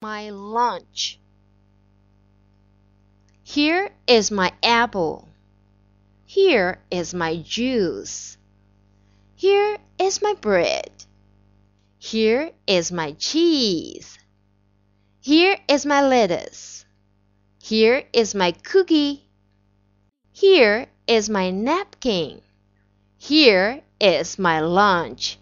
my lunch. Here is my apple. Here is my juice. Here is my bread. Here is my cheese. Here is my lettuce. Here is my cookie. Here is my napkin. Here is my lunch.